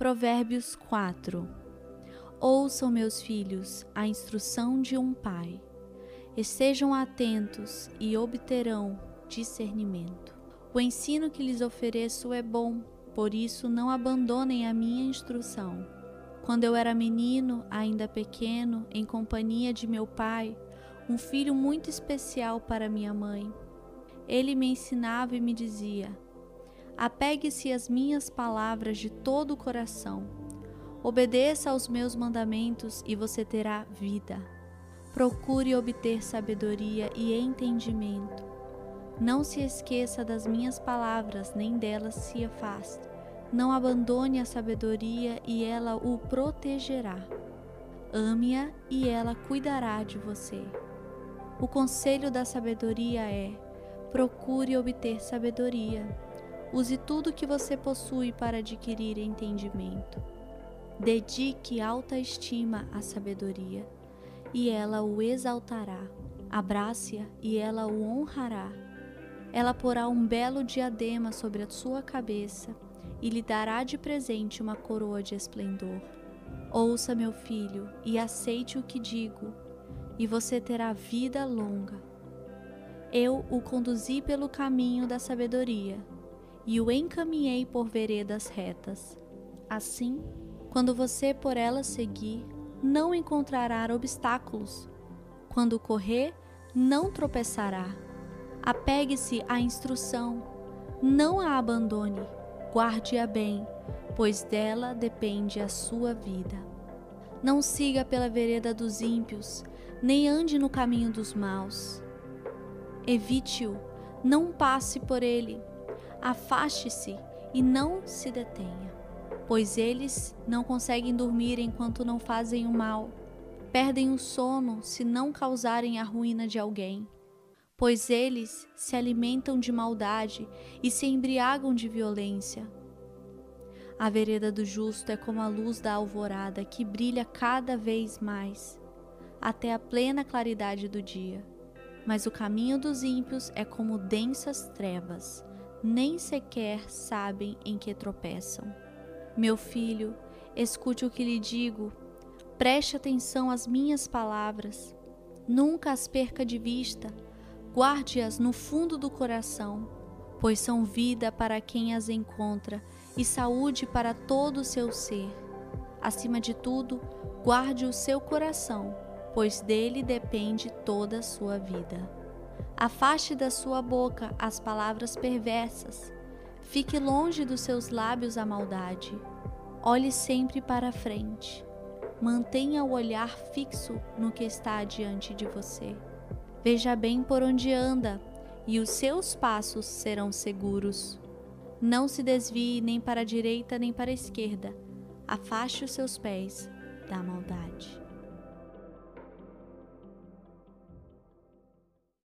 Provérbios 4 Ouçam, meus filhos, a instrução de um pai. Estejam atentos e obterão discernimento. O ensino que lhes ofereço é bom, por isso não abandonem a minha instrução. Quando eu era menino, ainda pequeno, em companhia de meu pai, um filho muito especial para minha mãe, ele me ensinava e me dizia: Apegue-se às minhas palavras de todo o coração. Obedeça aos meus mandamentos e você terá vida. Procure obter sabedoria e entendimento. Não se esqueça das minhas palavras, nem delas se afaste. Não abandone a sabedoria e ela o protegerá. Ame-a e ela cuidará de você. O conselho da sabedoria é: procure obter sabedoria Use tudo que você possui para adquirir entendimento. Dedique alta estima à sabedoria, e ela o exaltará. Abrace-a e ela o honrará. Ela porá um belo diadema sobre a sua cabeça e lhe dará de presente uma coroa de esplendor. Ouça, meu filho, e aceite o que digo, e você terá vida longa. Eu o conduzi pelo caminho da sabedoria e o encaminhei por veredas retas. Assim, quando você por elas seguir, não encontrará obstáculos. Quando correr, não tropeçará. Apegue-se à instrução, não a abandone, guarde-a bem, pois dela depende a sua vida. Não siga pela vereda dos ímpios, nem ande no caminho dos maus. Evite-o, não passe por ele, Afaste-se e não se detenha, pois eles não conseguem dormir enquanto não fazem o mal. Perdem o sono se não causarem a ruína de alguém, pois eles se alimentam de maldade e se embriagam de violência. A vereda do justo é como a luz da alvorada que brilha cada vez mais, até a plena claridade do dia. Mas o caminho dos ímpios é como densas trevas nem sequer sabem em que tropeçam. Meu filho, escute o que lhe digo, preste atenção às minhas palavras, nunca as perca de vista, guarde-as no fundo do coração, pois são vida para quem as encontra e saúde para todo o seu ser. Acima de tudo, guarde o seu coração, pois dele depende toda a sua vida. Afaste da sua boca as palavras perversas. Fique longe dos seus lábios a maldade. Olhe sempre para a frente. Mantenha o olhar fixo no que está diante de você. Veja bem por onde anda, e os seus passos serão seguros. Não se desvie nem para a direita nem para a esquerda. Afaste os seus pés da maldade.